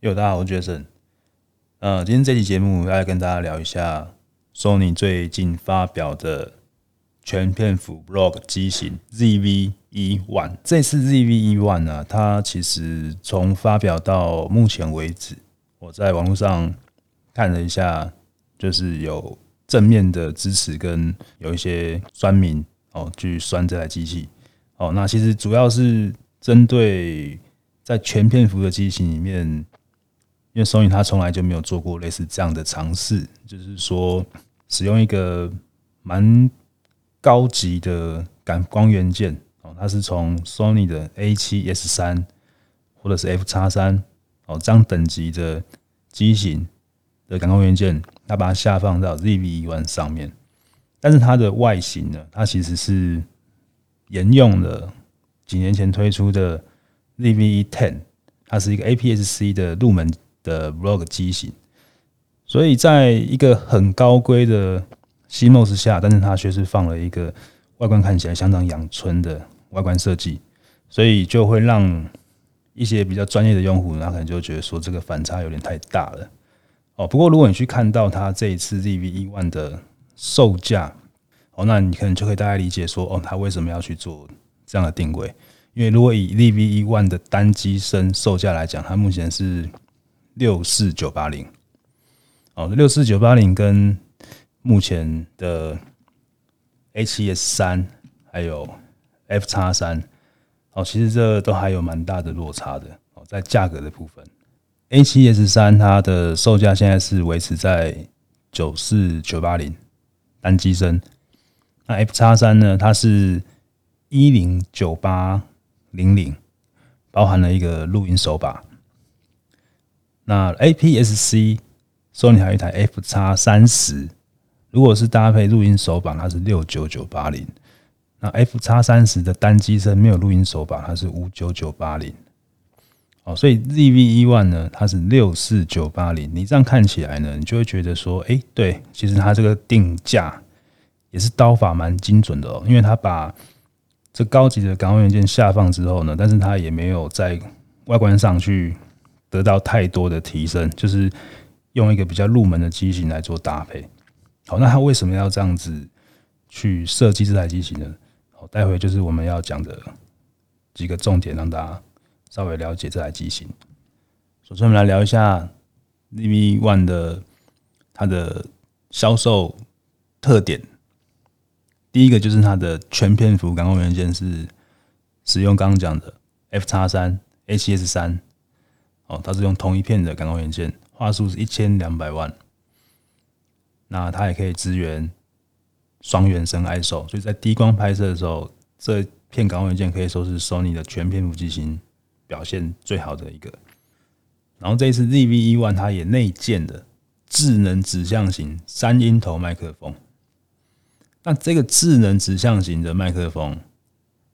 哟，大家好，我是 Jason。呃，今天这期节目要跟大家聊一下 Sony 最近发表的全片幅 Vlog 机型 ZV-E1。这次 ZV-E1 呢，它其实从发表到目前为止，我在网络上看了一下，就是有正面的支持，跟有一些酸民哦去酸这台机器。哦，那其实主要是针对在全片幅的机型里面。因为 Sony 它从来就没有做过类似这样的尝试，就是说使用一个蛮高级的感光元件哦，它是从 Sony 的 A7S 三或者是 F 叉三哦这样等级的机型的感光元件，它把它下放到 ZV-E1 上面，但是它的外形呢，它其实是沿用了几年前推出的 ZV-E10，它是一个 APS-C 的入门。的 Vlog 机型，所以在一个很高规的 CMOS 下，但是它却是放了一个外观看起来相当阳春的外观设计，所以就会让一些比较专业的用户，他可能就觉得说这个反差有点太大了。哦，不过如果你去看到它这一次 ZV 一万的售价，哦，那你可能就可以大概理解说，哦，它为什么要去做这样的定位？因为如果以 ZV 一万的单机身售价来讲，它目前是。六四九八零，哦，六四九八零跟目前的 A7S 三还有 F 叉三，哦，其实这都还有蛮大的落差的哦，在价格的部分，A7S 三它的售价现在是维持在九四九八零单机身，那 F 叉三呢，它是一零九八零零，包含了一个录音手把。那 APS-C，Sony 还有一台 F 叉三十，如果是搭配录音手把，它是六九九八零。那 F 叉三十的单机身没有录音手把，它是五九九八零。哦，所以 ZV-E1 呢，它是六四九八零。你这样看起来呢，你就会觉得说，哎，对，其实它这个定价也是刀法蛮精准的哦，因为它把这高级的感光元件下放之后呢，但是它也没有在外观上去。得到太多的提升，就是用一个比较入门的机型来做搭配。好，那他为什么要这样子去设计这台机型呢？好，待会就是我们要讲的几个重点，让大家稍微了解这台机型。首先，我们来聊一下 ZV-E1 的它的销售特点。第一个就是它的全片幅感光元件是使用刚刚讲的 F 叉三 HS 三。哦，它是用同一片的感光元件，画素是一千两百万。那它也可以支援双原生 ISO，所以在低光拍摄的时候，这片感光元件可以说是 Sony 的全片幅机型表现最好的一个。然后这一次 ZV-E1 它也内建了智能指向型三音头麦克风。那这个智能指向型的麦克风，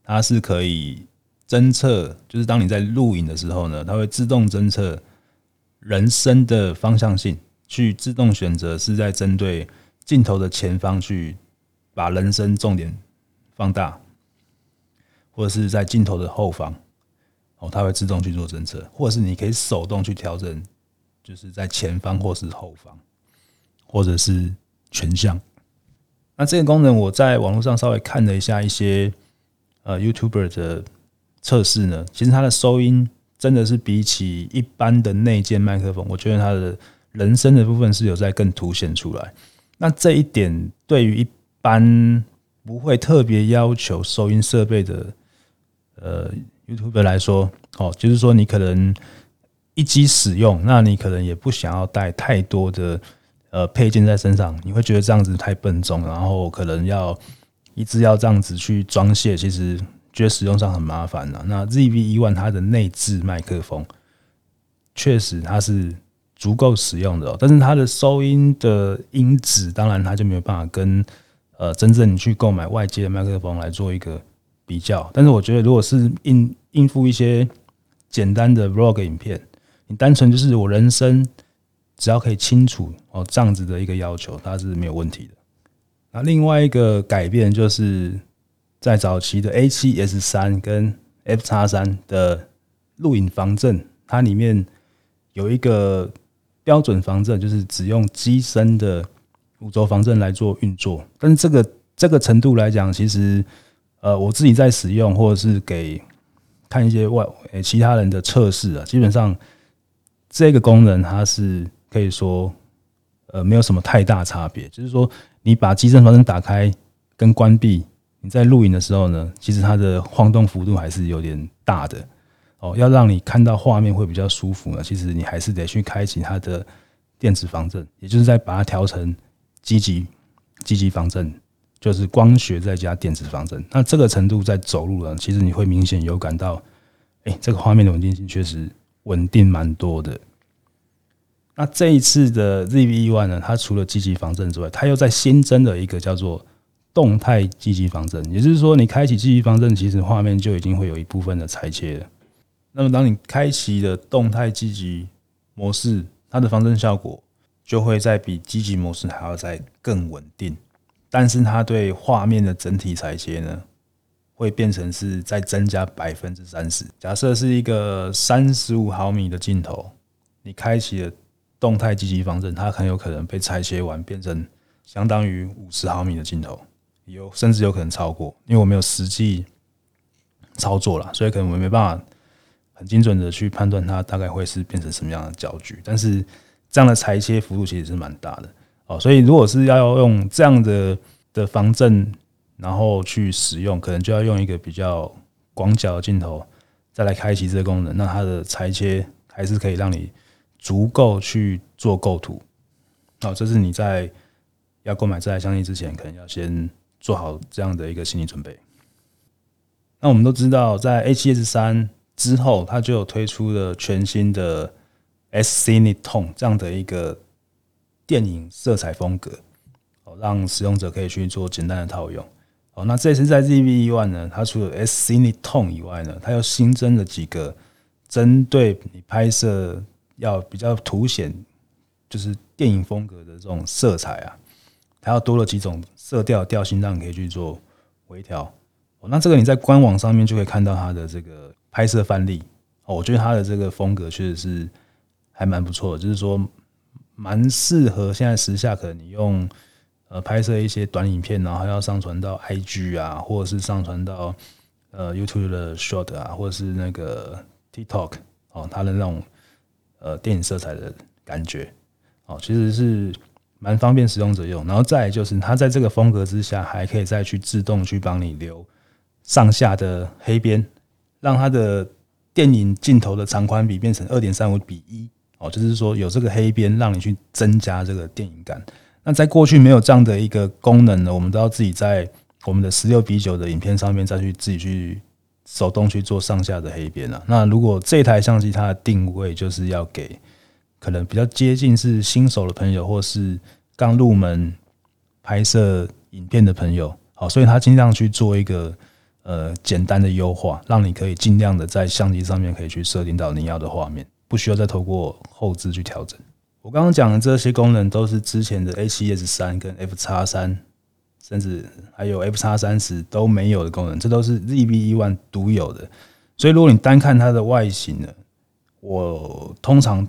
它是可以。侦测就是当你在录影的时候呢，它会自动侦测人声的方向性，去自动选择是在针对镜头的前方去把人声重点放大，或者是在镜头的后方，哦，它会自动去做侦测，或者是你可以手动去调整，就是在前方或是后方，或者是全向。那这个功能我在网络上稍微看了一下一些呃 YouTuber 的。测试呢，其实它的收音真的是比起一般的内建麦克风，我觉得它的人声的部分是有在更凸显出来。那这一点对于一般不会特别要求收音设备的呃 YouTuber 来说，哦，就是说你可能一机使用，那你可能也不想要带太多的呃配件在身上，你会觉得这样子太笨重，然后可能要一直要这样子去装卸，其实。觉得使用上很麻烦了。那 ZV-E1 它的内置麦克风确实它是足够使用的，但是它的收音的音质，当然它就没有办法跟呃真正你去购买外接的麦克风来做一个比较。但是我觉得，如果是应应付一些简单的 Vlog 影片，你单纯就是我人声只要可以清楚哦这样子的一个要求，它是没有问题的。那另外一个改变就是。在早期的 A7S 三跟 F 叉三的录影防震，它里面有一个标准防震，就是只用机身的五轴防震来做运作。但是这个这个程度来讲，其实呃，我自己在使用或者是给看一些外其他人的测试啊，基本上这个功能它是可以说呃没有什么太大差别。就是说，你把机身防震打开跟关闭，在录影的时候呢，其实它的晃动幅度还是有点大的。哦，要让你看到画面会比较舒服呢，其实你还是得去开启它的电子防震，也就是在把它调成积极积极防震，就是光学再加电子防震。那这个程度在走路呢，其实你会明显有感到，哎，这个画面的稳定性确实稳定蛮多的。那这一次的 ZV-E1 呢，它除了积极防震之外，它又在新增了一个叫做动态积极防震，也就是说，你开启积极防震，其实画面就已经会有一部分的裁切了。那么，当你开启了动态积极模式，它的防震效果就会在比积极模式还要再更稳定。但是，它对画面的整体裁切呢，会变成是再增加百分之三十。假设是一个三十五毫米的镜头，你开启了动态积极防震，它很有可能被裁切完，变成相当于五十毫米的镜头，有甚至有可能超过。因为我没有实际操作了，所以可能我没办法。很精准的去判断它大概会是变成什么样的焦距，但是这样的裁切幅度其实是蛮大的哦，所以如果是要用这样的的防震，然后去使用，可能就要用一个比较广角的镜头再来开启这个功能，那它的裁切还是可以让你足够去做构图。好，这是你在要购买这台相机之前，可能要先做好这样的一个心理准备。那我们都知道，在 A7S 三。之后，它就有推出了全新的 S-Cine Tone 这样的一个电影色彩风格，哦，让使用者可以去做简单的套用。哦，那这次在 ZV-E1 呢，它除了 S-Cine Tone 以外呢，它又新增了几个针对你拍摄要比较凸显就是电影风格的这种色彩啊，它要多了几种色调调性，让你可以去做微调。哦，那这个你在官网上面就可以看到它的这个。拍摄范例哦，我觉得它的这个风格确实是还蛮不错的，就是说蛮适合现在时下可能你用呃拍摄一些短影片，然后要上传到 IG 啊，或者是上传到呃 YouTube 的 Short 啊，或者是那个 TikTok 哦，它的那种呃电影色彩的感觉哦，其实是蛮方便使用者用。然后再就是它在这个风格之下，还可以再去自动去帮你留上下的黑边。让它的电影镜头的长宽比变成二点三五比一哦，就是说有这个黑边，让你去增加这个电影感。那在过去没有这样的一个功能呢，我们都要自己在我们的十六比九的影片上面再去自己去手动去做上下的黑边啊。那如果这台相机它的定位就是要给可能比较接近是新手的朋友，或是刚入门拍摄影片的朋友，好，所以他尽量去做一个。呃，简单的优化，让你可以尽量的在相机上面可以去设定到你要的画面，不需要再透过后置去调整。我刚刚讲的这些功能都是之前的 A7S 三跟 F X 三，甚至还有 F X 三十都没有的功能，这都是 ZV-E1 独有的。所以如果你单看它的外形呢，我通常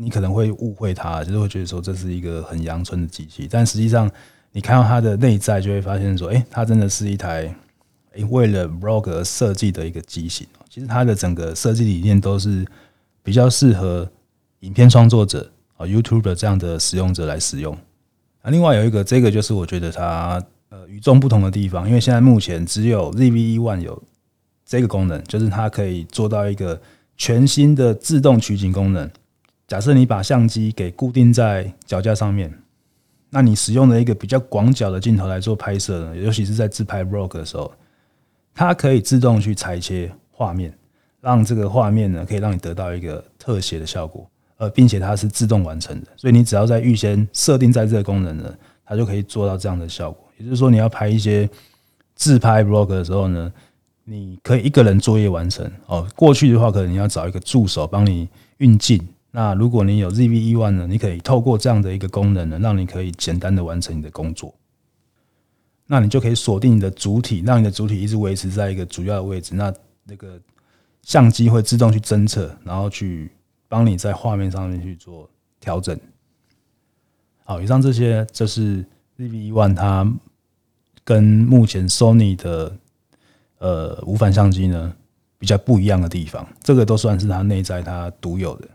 你可能会误会它，就是会觉得说这是一个很阳春的机器，但实际上你看到它的内在，就会发现说，哎，它真的是一台。为了 Vlog 设计的一个机型，其实它的整个设计理念都是比较适合影片创作者啊、YouTube 这样的使用者来使用。啊，另外有一个，这个就是我觉得它呃与众不同的地方，因为现在目前只有 ZV-E1 有这个功能，就是它可以做到一个全新的自动取景功能。假设你把相机给固定在脚架上面，那你使用了一个比较广角的镜头来做拍摄呢，尤其是在自拍 Vlog 的时候。它可以自动去裁切画面，让这个画面呢可以让你得到一个特写的效果，呃，并且它是自动完成的，所以你只要在预先设定在这个功能呢，它就可以做到这样的效果。也就是说，你要拍一些自拍 vlog 的时候呢，你可以一个人作业完成哦。过去的话，可能你要找一个助手帮你运镜。那如果你有 ZV-E1 呢，你可以透过这样的一个功能呢，让你可以简单的完成你的工作。那你就可以锁定你的主体，让你的主体一直维持在一个主要的位置。那那个相机会自动去侦测，然后去帮你在画面上面去做调整。好，以上这些就是 ZV-E1 它跟目前 Sony 的呃无反相机呢比较不一样的地方，这个都算是它内在它独有的。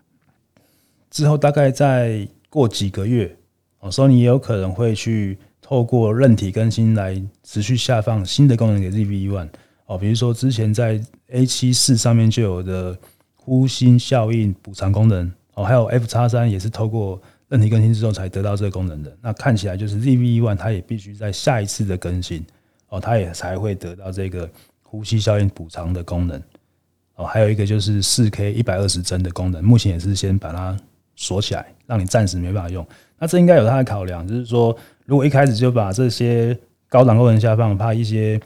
之后大概再过几个月，哦，Sony 也有可能会去透过韧体更新来持续下放新的功能给 ZV-E1 哦，比如说之前在 A7 四上面就有的呼吸效应补偿功能哦，还有 F 叉三也是透过韧体更新之后才得到这个功能的。那看起来就是 ZV-E1 它也必须在下一次的更新哦，它也才会得到这个呼吸效应补偿的功能哦。还有一个就是四 K 一百二十帧的功能，目前也是先把它。锁起来，让你暂时没办法用。那这应该有它的考量，就是说，如果一开始就把这些高档功能下放，怕一些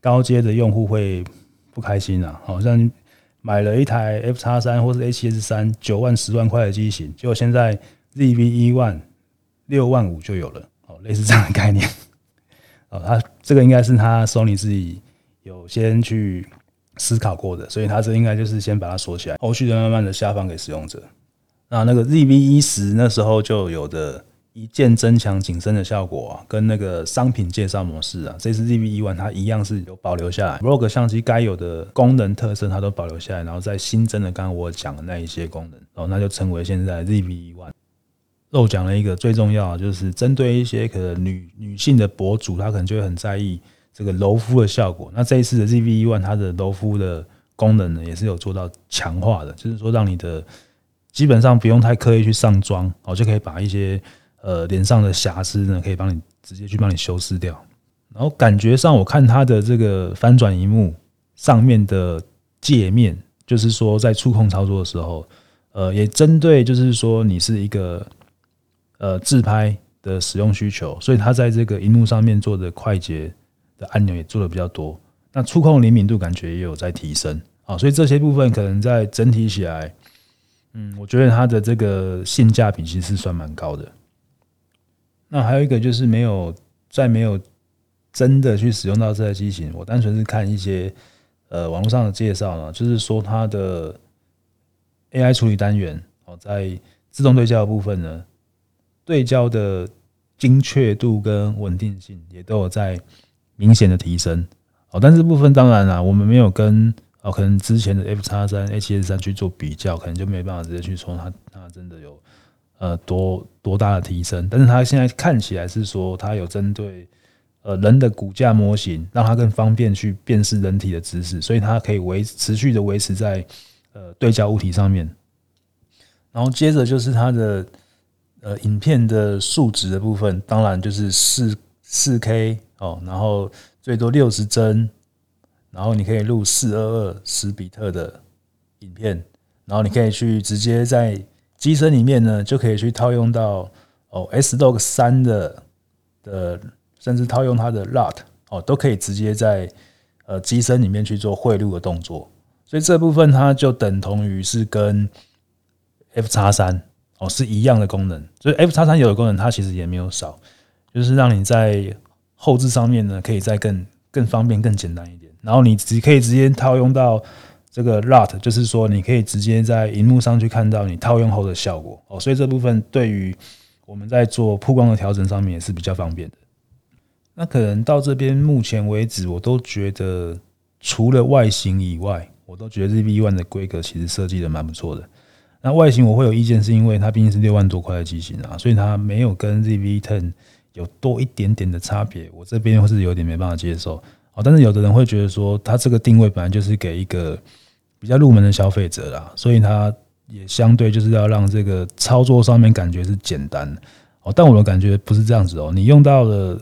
高阶的用户会不开心啊。好像买了一台 F 叉三或是 A7S 三九万十万块的机型，结果现在 zve 万六万五就有了。哦，类似这样的概念。哦，他这个应该是他 Sony 自己有先去思考过的，所以他这应该就是先把它锁起来，后续再慢慢的下放给使用者。那那个 ZV-E10 那时候就有的一键增强景深的效果啊，跟那个商品介绍模式啊，这次 ZV-E1 它一样是有保留下来，Vlog 相机该有的功能特色它都保留下来，然后再新增的刚刚我讲的那一些功能，哦，那就成为现在 ZV-E1。漏讲了一个最重要，就是针对一些可能女女性的博主，她可能就会很在意这个柔肤的效果。那这一次的 ZV-E1 它的柔肤的功能呢，也是有做到强化的，就是说让你的。基本上不用太刻意去上妆哦，就可以把一些呃脸上的瑕疵呢，可以帮你直接去帮你修饰掉。然后感觉上，我看它的这个翻转荧幕上面的界面，就是说在触控操作的时候，呃，也针对就是说你是一个呃自拍的使用需求，所以它在这个荧幕上面做的快捷的按钮也做的比较多。那触控灵敏度感觉也有在提升啊，所以这些部分可能在整体起来。嗯，我觉得它的这个性价比其实算蛮高的。那还有一个就是没有在没有真的去使用到这台机型，我单纯是看一些呃网络上的介绍呢，就是说它的 AI 处理单元哦，在自动对焦的部分呢，对焦的精确度跟稳定性也都有在明显的提升。哦，但是部分当然啦，我们没有跟。哦，可能之前的 F 叉三、A7S 三去做比较，可能就没办法直接去说它它真的有呃多多大的提升。但是它现在看起来是说它有针对呃人的骨架模型，让它更方便去辨识人体的姿势，所以它可以维持续的维持在呃对焦物体上面。然后接着就是它的呃影片的数值的部分，当然就是四四 K 哦，然后最多六十帧。然后你可以录四二二十比特的影片，然后你可以去直接在机身里面呢，就可以去套用到哦 S Log 三的的，甚至套用它的 LUT 哦，都可以直接在呃机身里面去做汇入的动作。所以这部分它就等同于是跟 F 叉三哦是一样的功能。所以 F 叉三有的功能它其实也没有少，就是让你在后置上面呢，可以再更更方便、更简单一点。然后你只可以直接套用到这个 LUT，就是说你可以直接在荧幕上去看到你套用后的效果哦，所以这部分对于我们在做曝光的调整上面也是比较方便的。那可能到这边目前为止，我都觉得除了外形以外，我都觉得 ZV One 的规格其实设计的蛮不错的。那外形我会有意见，是因为它毕竟是六万多块的机型啊，所以它没有跟 ZV Ten 有多一点点的差别，我这边是有点没办法接受。哦，但是有的人会觉得说，它这个定位本来就是给一个比较入门的消费者啦，所以它也相对就是要让这个操作上面感觉是简单。哦，但我的感觉不是这样子哦，你用到了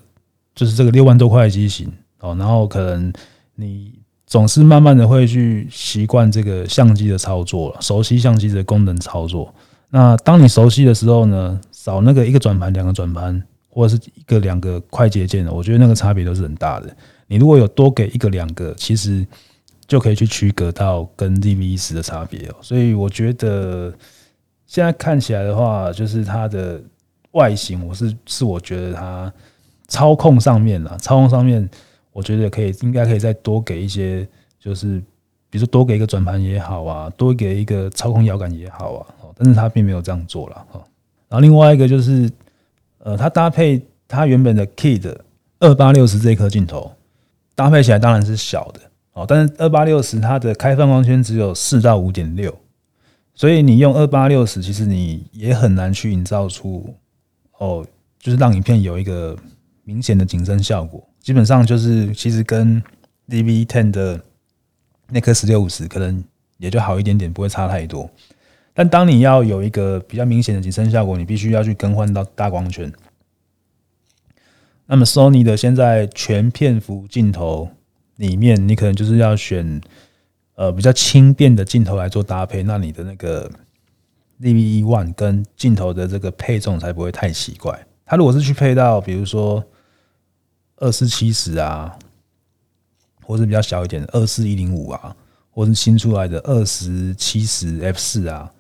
就是这个六万多块的机型哦，然后可能你总是慢慢的会去习惯这个相机的操作，熟悉相机的功能操作。那当你熟悉的时候呢，少那个一个转盘、两个转盘，或者是一个两个快捷键的，我觉得那个差别都是很大的。你如果有多给一个两个，其实就可以去区隔到跟 ZV-E10 的差别哦。所以我觉得现在看起来的话，就是它的外形，我是是我觉得它操控上面啊，操控上面，我觉得可以应该可以再多给一些，就是比如说多给一个转盘也好啊，多给一个操控摇杆也好啊，但是它并没有这样做了哈。然后另外一个就是，呃，它搭配它原本的 Kid 二八六十这颗镜头，搭配起来当然是小的哦，但是二八六十它的开放光圈只有四到五点六，所以你用二八六十，其实你也很难去营造出哦，就是让影片有一个明显的景深效果。基本上就是其实跟 ZV-10 的那颗十六五十可能也就好一点点，不会差太多。但当你要有一个比较明显的景深效果，你必须要去更换到大光圈。那么 Sony 的现在全片幅镜头里面，你可能就是要选呃比较轻便的镜头来做搭配，那你的那个 ZV-E1 跟镜头的这个配重才不会太奇怪。它如果是去配到比如说二四七十啊。或是比较小一点的二四一零五啊，或是新出来的二十七十 F 四啊，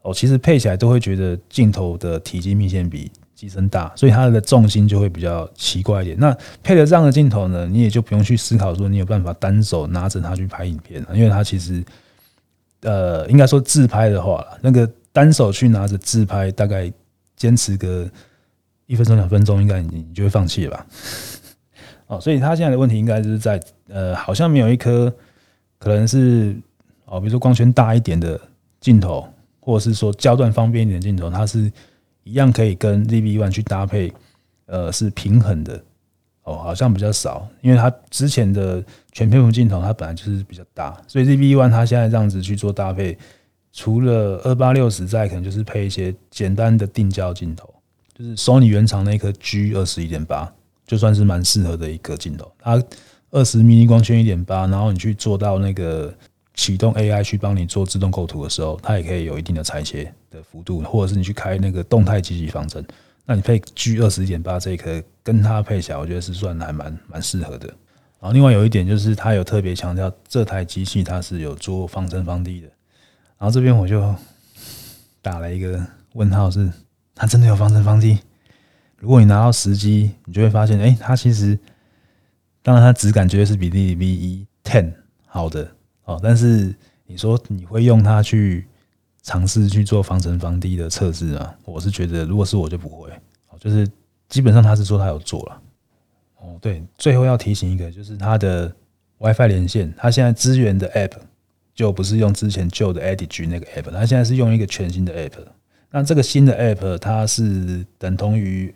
哦，其实配起来都会觉得镜头的体积明显比机身大，所以它的重心就会比较奇怪一点。那配了这样的镜头呢，你也就不用去思考说你有办法单手拿着它去拍影片了，因为它其实，呃，应该说自拍的话，那个单手去拿着自拍，大概坚持个一分钟两分钟，应该你你就会放弃了吧。哦，所以他现在的问题应该就是在呃，好像没有一颗可能是哦，比如说光圈大一点的镜头，或者是说焦段方便一点的镜头，它是一样可以跟 ZV-1 去搭配，呃，是平衡的。哦，好像比较少，因为它之前的全片幅镜头它本来就是比较大，所以 ZV-1 它现在这样子去做搭配，除了二八六十在，可能就是配一些简单的定焦镜头，就是 Sony 原厂那颗 G 二十一点八。就算是蛮适合的一个镜头，它二十 mini 光圈一点八，然后你去做到那个启动 AI 去帮你做自动构图的时候，它也可以有一定的裁切的幅度，或者是你去开那个动态积极防震，那你配 G 二十一点八这一颗跟它配起来，我觉得是算还蛮蛮适合的。然后另外有一点就是，它有特别强调这台机器它是有做防尘防滴的，然后这边我就打了一个问号，是它真的有防尘防滴？如果你拿到实机，你就会发现，哎，它其实，当然它质感绝对是比 ZV-E10 好的哦。但是你说你会用它去尝试去做防尘防滴的测试啊？我是觉得，如果是我就不会。就是基本上他是说他有做了。哦，对，最后要提醒一个，就是它的 WiFi 连线，它现在支援的 App 就不是用之前旧的 EDG 那个 App，它现在是用一个全新的 App。那这个新的 App 它是等同于。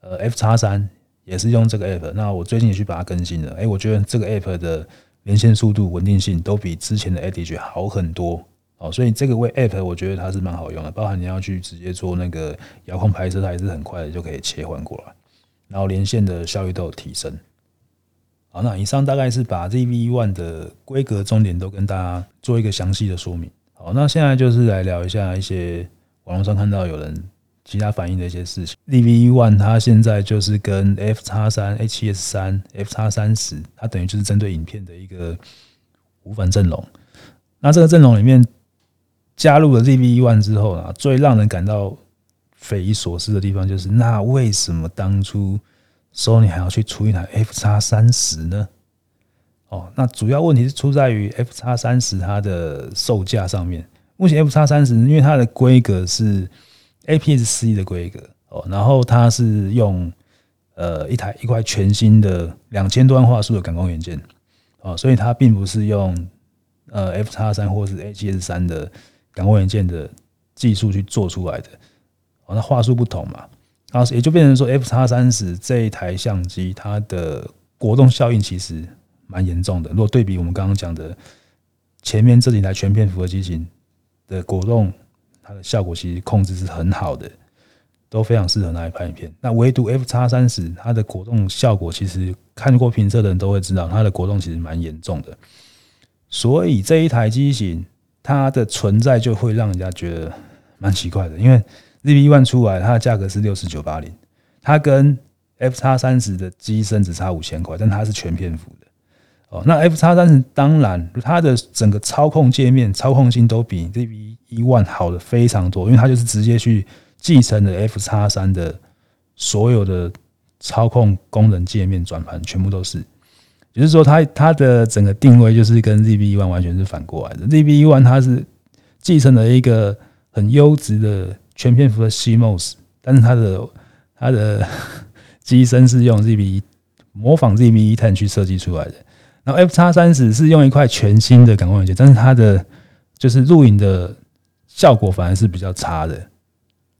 呃，F 叉三也是用这个 app，那我最近也去把它更新了。哎，我觉得这个 app 的连线速度、稳定性都比之前的 Edge 好很多哦，所以这个为 app 我觉得它是蛮好用的。包含你要去直接做那个遥控拍摄，它也是很快的就可以切换过来，然后连线的效率都有提升。好，那以上大概是把 ZV One 的规格重点都跟大家做一个详细的说明。好，那现在就是来聊一下一些网络上看到有人。其他反映的一些事情，ZV-1 它现在就是跟 F 叉三、H S 三、F 叉三十，它等于就是针对影片的一个无反阵容。那这个阵容里面加入了 ZV-1 之后啊，最让人感到匪夷所思的地方就是，那为什么当初 Sony 还要去出一台 F 叉三十呢？哦，那主要问题是出在于 F 叉三十它的售价上面。目前 F 叉三十因为它的规格是。APS-C 的规格哦，然后它是用呃一台一块全新的两千多万画素的感光元件哦，所以它并不是用呃 F 叉三或是 HS 三的感光元件的技术去做出来的哦，那画素不同嘛，然后也就变成说 F 叉三十这一台相机它的果冻效应其实蛮严重的，如果对比我们刚刚讲的前面这几台全片幅的机型的果冻。它的效果其实控制是很好的，都非常适合拿来拍影片。那唯独 F 叉三十，它的果冻效果其实看过评测的人都会知道，它的果冻其实蛮严重的。所以这一台机型它的存在就会让人家觉得蛮奇怪的，因为 ZV-1 出来，它的价格是六四九八零，它跟 F 叉三十的机身只差五千块，但它是全片幅的。哦，那 F 叉三十当然它的整个操控界面、操控性都比 ZV-E1 好的非常多，因为它就是直接去继承了 F 叉三的所有的操控功能界面、转盘全部都是。也就是说它，它的整个定位就是跟 ZV-E1 完全是反过来的。ZV-E1 它是继承了一个很优质的全片幅的 CMOS，但是它的它的 机身是用 ZV 模仿 ZV-E10 去设计出来的。然后 F 叉三十是用一块全新的感光元件，但是它的就是录影的效果反而是比较差的。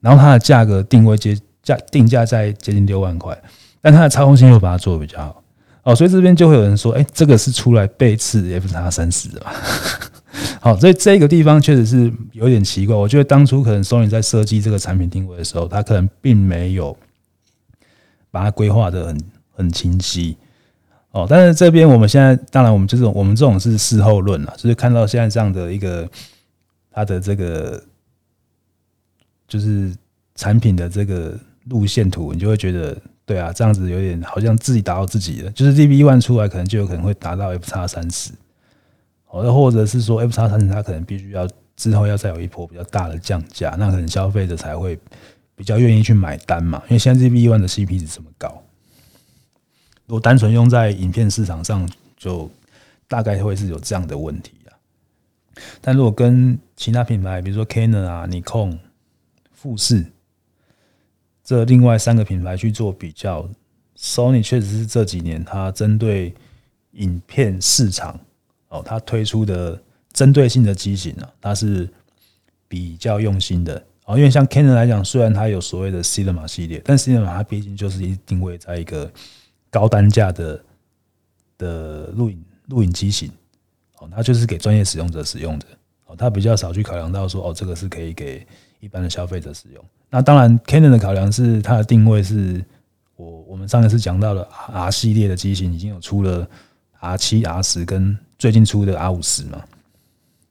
然后它的价格定位接价定价在接近六万块，但它的操控性又把它做得比较好哦，所以这边就会有人说，哎，这个是出来背刺 F 叉三十的嘛？好，所以这个地方确实是有点奇怪。我觉得当初可能 Sony 在设计这个产品定位的时候，它可能并没有把它规划得很很清晰哦。但是这边我们现在当然我们就是我们这种是事后论了，就是看到现在这样的一个它的这个。就是产品的这个路线图，你就会觉得，对啊，这样子有点好像自己打到自己了。就是 ZV-E1 出来，可能就有可能会达到 F 叉三十，哦，又或者是说 F 叉三十它可能必须要之后要再有一波比较大的降价，那可能消费者才会比较愿意去买单嘛。因为现在 ZV-E1 的 CP 值这么高，如果单纯用在影片市场上，就大概会是有这样的问题啊。但如果跟其他品牌，比如说 Canon 啊、Nikon 富士这另外三个品牌去做比较，Sony 确实是这几年它针对影片市场哦，它推出的针对性的机型啊，它是比较用心的哦。因为像 Canon 来讲，虽然它有所谓的 Cinema 系列，但 Cinema 它毕竟就是一定位在一个高单价的的录影录影机型。哦，它就是给专业使用者使用的。哦，它比较少去考量到说哦，这个是可以给。一般的消费者使用，那当然，Canon 的考量是它的定位是，我我们上一次讲到了 R 系列的机型已经有出了 R 七、R 十跟最近出的 R 五十嘛，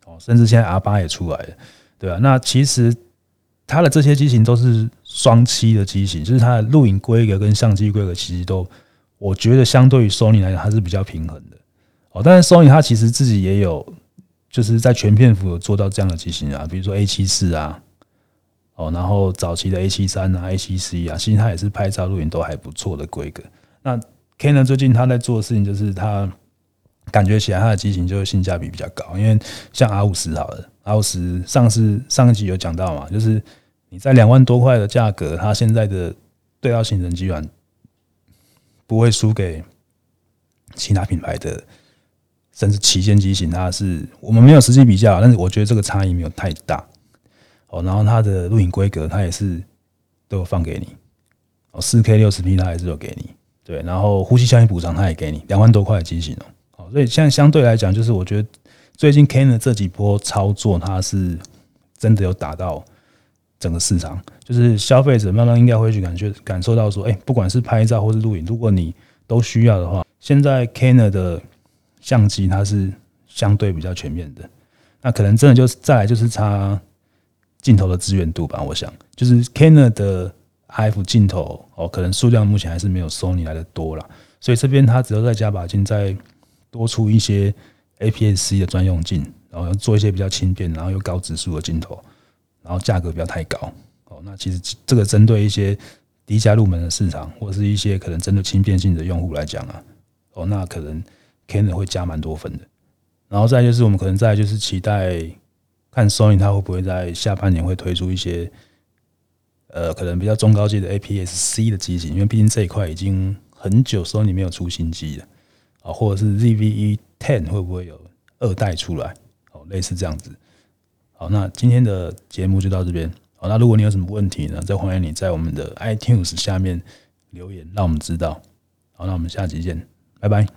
哦，甚至现在 R 八也出来了，对啊，那其实它的这些机型都是双七的机型，就是它的录影规格跟相机规格其实都，我觉得相对于 Sony 来讲，它是比较平衡的。哦，但是 Sony 它其实自己也有，就是在全片幅有做到这样的机型啊，比如说 A 七四啊。哦，然后早期的 A 七三啊、A 七 C 啊，其实它也是拍照录影都还不错的规格。那 Canon 最近他在做的事情，就是他感觉起来他的机型就是性价比比较高，因为像 R 五十好了，R 五十上次上一集有讲到嘛，就是你在两万多块的价格，它现在的对焦型成机板不会输给其他品牌的，甚至旗舰机型，它是我们没有实际比较，但是我觉得这个差异没有太大。哦，然后它的录影规格，它也是都有放给你。哦，四 K 六十 P 它也是有给你。对，然后呼吸效应补偿它也给你，两万多块的机型哦。好，所以现在相对来讲，就是我觉得最近 Canon 这几波操作，它是真的有打到整个市场，就是消费者慢慢应该会去感觉感受到说，哎，不管是拍照或是录影，如果你都需要的话，现在 Canon 的相机它是相对比较全面的。那可能真的就是再来就是差。镜头的资源度吧，我想就是 Canon 的 RF 镜头哦，可能数量目前还是没有 Sony 来的多啦，所以这边它只要再加把劲，再多出一些 APS-C 的专用镜，然后做一些比较轻便，然后又高指数的镜头，然后价格不要太高哦。那其实这个针对一些低价入门的市场，或者是一些可能针对轻便性的用户来讲啊，哦，那可能 Canon 会加蛮多分的。然后再就是我们可能再就是期待。看 Sony 它会不会在下半年会推出一些，呃，可能比较中高阶的 APS-C 的机型，因为毕竟这一块已经很久 Sony 没有出新机了啊，或者是 ZV-E10 会不会有二代出来？哦，类似这样子。好，那今天的节目就到这边。好，那如果你有什么问题呢，再欢迎你在我们的 iTunes 下面留言，让我们知道。好，那我们下期见，拜拜。